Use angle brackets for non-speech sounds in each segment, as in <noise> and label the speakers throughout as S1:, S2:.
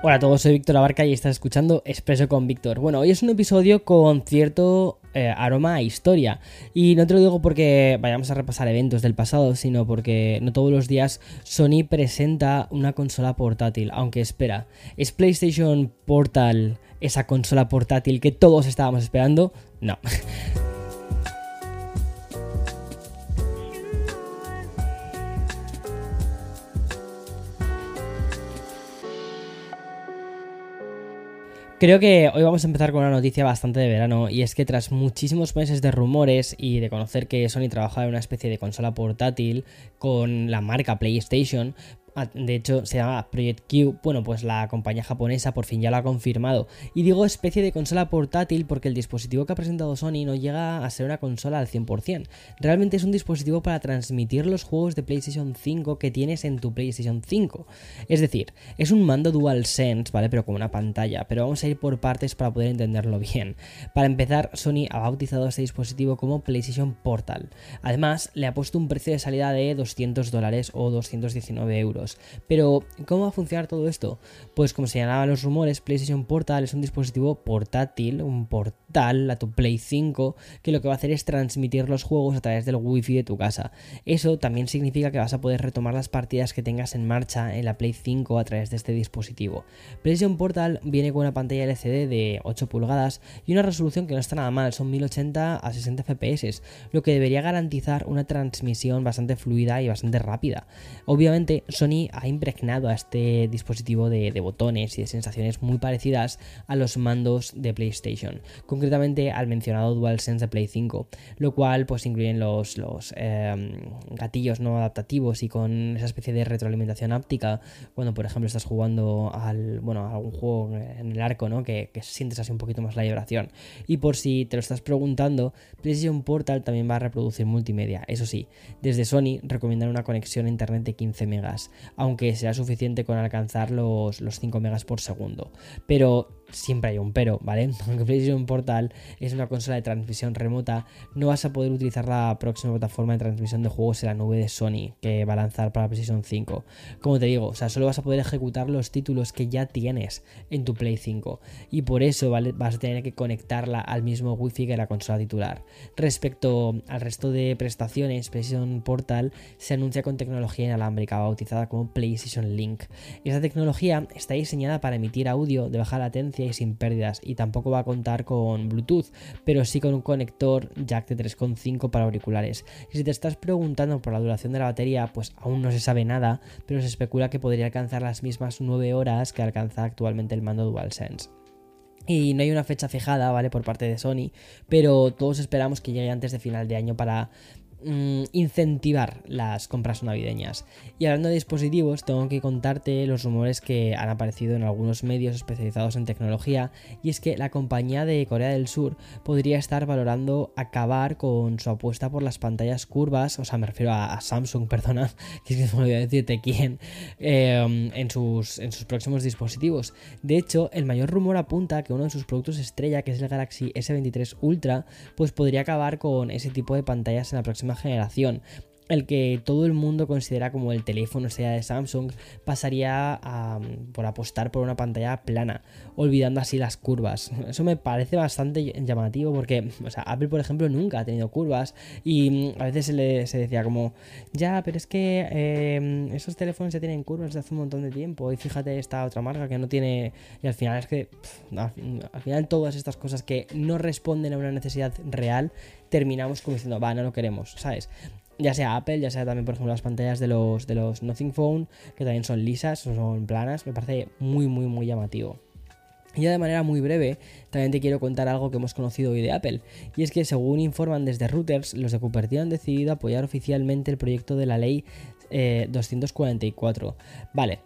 S1: Hola a todos, soy Víctor Abarca y estás escuchando Expreso con Víctor. Bueno, hoy es un episodio con cierto eh, aroma a historia. Y no te lo digo porque vayamos a repasar eventos del pasado, sino porque no todos los días Sony presenta una consola portátil. Aunque espera, ¿es PlayStation Portal esa consola portátil que todos estábamos esperando? No. <laughs> Creo que hoy vamos a empezar con una noticia bastante de verano y es que tras muchísimos meses de rumores y de conocer que Sony trabajaba en una especie de consola portátil con la marca PlayStation, de hecho se llama Project Q, bueno pues la compañía japonesa por fin ya lo ha confirmado. Y digo especie de consola portátil porque el dispositivo que ha presentado Sony no llega a ser una consola al 100%, realmente es un dispositivo para transmitir los juegos de PlayStation 5 que tienes en tu PlayStation 5, es decir, es un mando DualSense, ¿vale? Pero con una pantalla, pero vamos a ir por partes para poder entenderlo bien. Para empezar, Sony ha bautizado este dispositivo como PlayStation Portal, además le ha puesto un precio de salida de 200 dólares o 219 euros pero, ¿cómo va a funcionar todo esto? Pues como señalaban los rumores, PlayStation Portal es un dispositivo portátil, un portal a tu Play 5, que lo que va a hacer es transmitir los juegos a través del wifi de tu casa. Eso también significa que vas a poder retomar las partidas que tengas en marcha en la Play 5 a través de este dispositivo. PlayStation Portal viene con una pantalla LCD de 8 pulgadas y una resolución que no está nada mal, son 1080 a 60 FPS, lo que debería garantizar una transmisión bastante fluida y bastante rápida. Obviamente, Sony ha impregnado a este dispositivo de, botones y de sensaciones muy parecidas a los mandos de PlayStation, concretamente al mencionado DualSense de Play 5, lo cual pues incluyen los, los em, gatillos no adaptativos y con esa especie de retroalimentación áptica cuando por ejemplo estás jugando al, bueno, a algún juego en el arco, ¿no? Que, que sientes así un poquito más la vibración. Y por si te lo estás preguntando, PlayStation Portal también va a reproducir multimedia. Eso sí, desde Sony recomiendan una conexión a internet de 15 megas aunque sea suficiente con alcanzar los, los 5 megas por segundo. Pero siempre hay un pero, ¿vale? <laughs> Aunque PlayStation Portal es una consola de transmisión remota, no vas a poder utilizar la próxima plataforma de transmisión de juegos en la nube de Sony que va a lanzar para PlayStation 5. Como te digo, o sea, solo vas a poder ejecutar los títulos que ya tienes en tu Play 5 y por eso ¿vale? vas a tener que conectarla al mismo Wi-Fi que la consola titular. Respecto al resto de prestaciones, PlayStation Portal se anuncia con tecnología inalámbrica bautizada como PlayStation Link. Esta tecnología está diseñada para emitir audio de baja latencia y sin pérdidas y tampoco va a contar con Bluetooth, pero sí con un conector jack de 3.5 para auriculares. Y si te estás preguntando por la duración de la batería, pues aún no se sabe nada, pero se especula que podría alcanzar las mismas 9 horas que alcanza actualmente el mando DualSense. Y no hay una fecha fijada, ¿vale? Por parte de Sony, pero todos esperamos que llegue antes de final de año para Mm, incentivar las compras navideñas. Y hablando de dispositivos, tengo que contarte los rumores que han aparecido en algunos medios especializados en tecnología, y es que la compañía de Corea del Sur podría estar valorando acabar con su apuesta por las pantallas curvas, o sea, me refiero a, Samsung, <laughs> perdona, que es que me olvidé decirte quién, em, en, sus, en sus próximos dispositivos. De hecho, el mayor rumor apunta que uno de sus productos estrella, que es el Galaxy S23 Ultra, pues podría acabar con ese tipo de pantallas en la próxima generación el que todo el mundo considera como el teléfono sea de Samsung pasaría por apostar por una pantalla plana, olvidando así las curvas. <laughs> Eso me parece bastante llamativo porque, o sea, Apple, por ejemplo, nunca ha tenido curvas y mm, a veces se, decía como, ya, pero es que em, esos teléfonos ya tienen curvas desde hace un montón de tiempo y fíjate esta otra marca que no tiene... Y al final es que, al final todas estas cosas que no responden a una necesidad real, terminamos como diciendo, va, no lo queremos, ¿sabes? Ya sea Apple, ya sea también, por ejemplo, las pantallas de los, de los Nothing Phone, que también son lisas, son planas, me parece muy, muy, muy llamativo. Y ya de manera muy breve, también te quiero contar algo que hemos conocido hoy de Apple, y es que según informan desde Reuters, los de Cupertino han decidido apoyar oficialmente el proyecto de la ley 244. Eh, vale,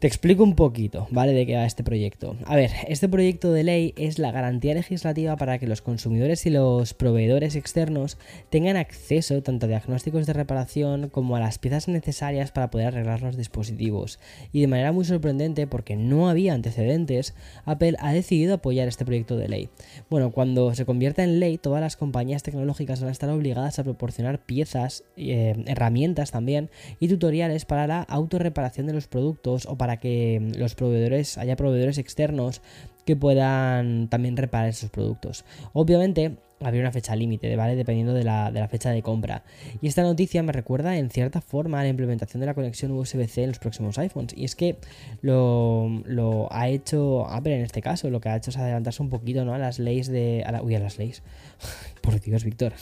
S1: te explico un poquito, ¿vale? De qué va este proyecto. A ver, este proyecto de ley es la garantía legislativa para que los consumidores y los proveedores externos tengan acceso tanto a diagnósticos de reparación como a las piezas necesarias para poder arreglar los dispositivos. Y de manera muy sorprendente, porque no había antecedentes, Apple ha decidido apoyar este proyecto de ley. Bueno, cuando se convierta en ley, todas las compañías tecnológicas van a estar obligadas a proporcionar piezas, eh, herramientas también y tutoriales para la autorreparación de los productos o para para que los proveedores, haya proveedores externos que puedan también reparar esos productos. Obviamente, habría una fecha límite, ¿vale? Dependiendo de la, de la, fecha de compra. Y esta noticia me recuerda en cierta forma a la implementación de la conexión USB-C en los próximos iPhones. Y es que lo, lo, ha hecho Apple en este caso, lo que ha hecho es adelantarse un poquito, ¿no? A las leyes de... A uy, a las leyes. <laughs> Por Dios, Víctor.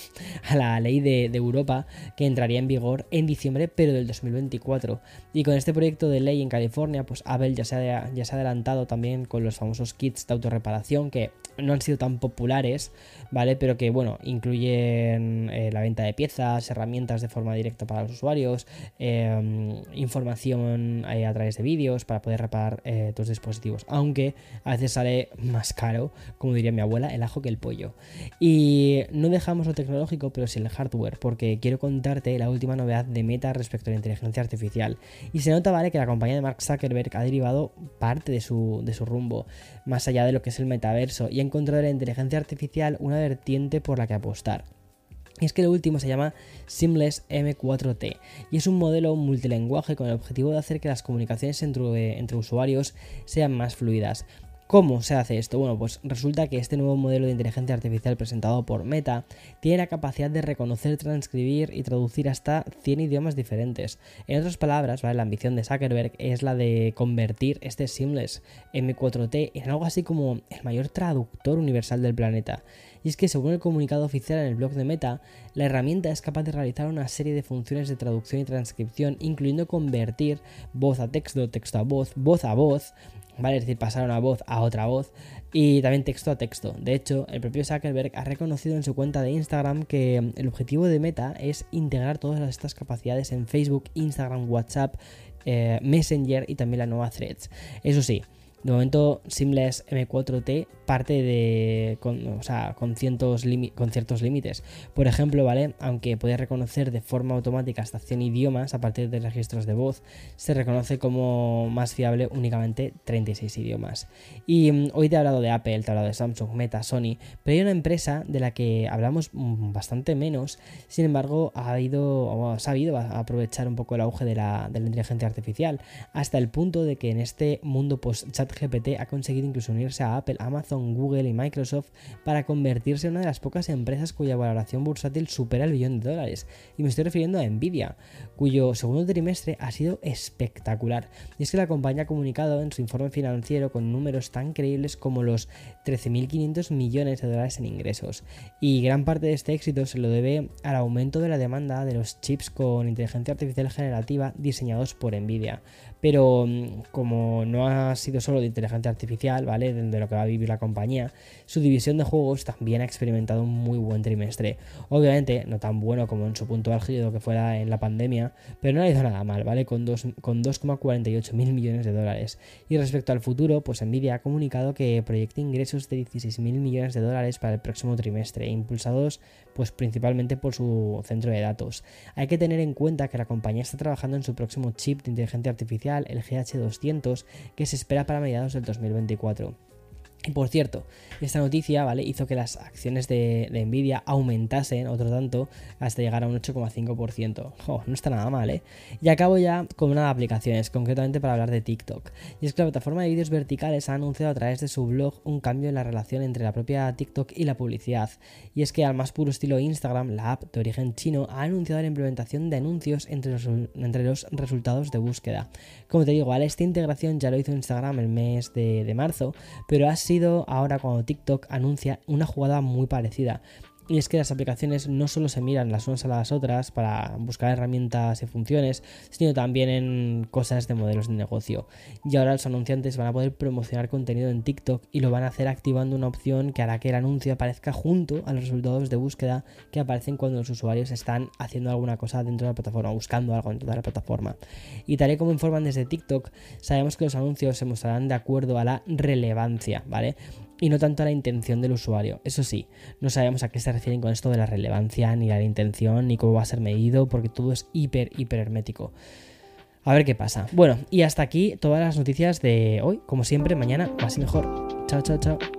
S1: A la ley de, Europa que entraría en vigor en diciembre, pero del 2024. Y con este proyecto de ley en California, pues Apple ya se ha, ya se ha adelantado también con los famosos kits de autorreparación que no han sido tan populares, ¿vale? Pero que, bueno, incluyen eh, la venta de piezas, herramientas de forma directa para los usuarios, em, información eh, a través de vídeos para poder reparar eh, tus dispositivos. Aunque a veces sale <laughs> más caro, como diría mi abuela, el ajo que el pollo. Y no dejamos lo tecnológico, pero sí el hardware, porque quiero contarte la última novedad de Meta respecto a la inteligencia artificial. Y se nota, ¿vale? Que la compañía de Mark Zuckerberg ha derivado parte de su, de su rumbo, más allá de lo que es el metaverso, y encontrado en la inteligencia artificial una vertiente por la que apostar. Y es que lo último se llama Seamless M4T y es un modelo multilenguaje con el objetivo de hacer que las comunicaciones entre usuarios sean más fluidas. ¿Cómo se hace esto? Bueno, pues resulta que este nuevo modelo de inteligencia artificial presentado por Meta tiene la capacidad de reconocer, transcribir y traducir hasta 100 idiomas diferentes. En otras palabras, la ambición de Zuckerberg es la de convertir este Seamless M4T en algo así como el mayor traductor universal del planeta. Y es que según el comunicado oficial en el blog de Meta, la herramienta es capaz de realizar una serie de funciones de traducción y transcripción, incluyendo convertir voz a texto, texto a voz, voz a voz, ¿vale? Es decir, pasar una voz a otra voz y también texto a texto. De hecho, el propio Zuckerberg ha reconocido en su cuenta de Instagram que el objetivo de Meta es integrar todas estas capacidades en Facebook, Instagram, WhatsApp, eh, Messenger y también la nueva Threads. Eso sí, de momento, Seamless M4T parte de. con, o sea, con, con ciertos límites. Por ejemplo, ¿vale? Aunque puede reconocer de forma automática hasta 100 idiomas a partir de registros de voz, se reconoce como más fiable únicamente 36 idiomas. Y mm, hoy te he hablado de Apple, te he hablado de Samsung, Meta, Sony, pero hay una empresa de la que hablamos mm, bastante menos, sin embargo, ha ido, o sabido aprovechar un poco el auge de la, de la inteligencia artificial, hasta el punto de que en este mundo post-chat GPT ha conseguido incluso unirse a Apple, Amazon, Google y Microsoft para convertirse en una de las pocas empresas cuya valoración bursátil supera el billón de dólares. Y me estoy refiriendo a Nvidia, cuyo segundo trimestre ha sido espectacular. Y es que la compañía ha comunicado en su informe financiero con números tan creíbles como los 13.500 millones de dólares en ingresos. Y gran parte de este éxito se lo debe al aumento de la demanda de los chips con inteligencia artificial generativa diseñados por Nvidia. Pero mm, como no ha sido solo de inteligencia artificial, ¿vale? De, lo que va a vivir la compañía, su división de juegos también ha experimentado un muy buen trimestre. Obviamente, no tan bueno como en su punto álgido que fuera en la pandemia, pero no ha ido nada mal, ¿vale? Con, con 2,48 mil millones de dólares. Y respecto al futuro, pues Nvidia ha comunicado que proyecta ingresos de 16 mil millones de dólares para el próximo trimestre, impulsados pues principalmente por su centro de datos. Hay que tener en cuenta que la compañía está trabajando en su próximo chip de inteligencia artificial, el GH200, que se espera para mediados del 2024. Por cierto, esta noticia ¿vale? hizo que las acciones de, Nvidia aumentasen otro tanto hasta llegar a un 8,5%. no está nada mal, ¿eh? Y acabo ya con una de aplicaciones, concretamente para hablar de TikTok. Y es que la plataforma de vídeos verticales ha anunciado a través de su blog un cambio en la relación entre la propia TikTok y la publicidad. Y es que al más puro estilo Instagram, la app de origen chino ha anunciado la implementación de anuncios entre los, entre los resultados de búsqueda. Como te digo, ¿vale? esta integración ya lo hizo Instagram el mes de, de marzo, pero ha sido ahora cuando TikTok anuncia una jugada muy parecida. Y es que las aplicaciones no solo se miran las unas a las otras para buscar herramientas y funciones, sino también en cosas de modelos de negocio. Y ahora los anunciantes van a poder promocionar contenido en TikTok y lo van a hacer activando una opción que hará que el anuncio aparezca junto a los resultados de búsqueda que aparecen cuando los usuarios están haciendo alguna cosa dentro de la plataforma, buscando algo dentro de la plataforma. Y tal y como informan desde TikTok, sabemos que los anuncios se mostrarán de acuerdo a la relevancia, ¿vale? Y no tanto a la intención del usuario. Eso sí, no sabemos a qué se refieren con esto de la relevancia, ni la intención, ni cómo va a ser medido, porque todo es hiper, hiper hermético. A ver qué pasa. Bueno, y hasta aquí todas las noticias de hoy. Como siempre, mañana más y mejor. Chao, chao, chao.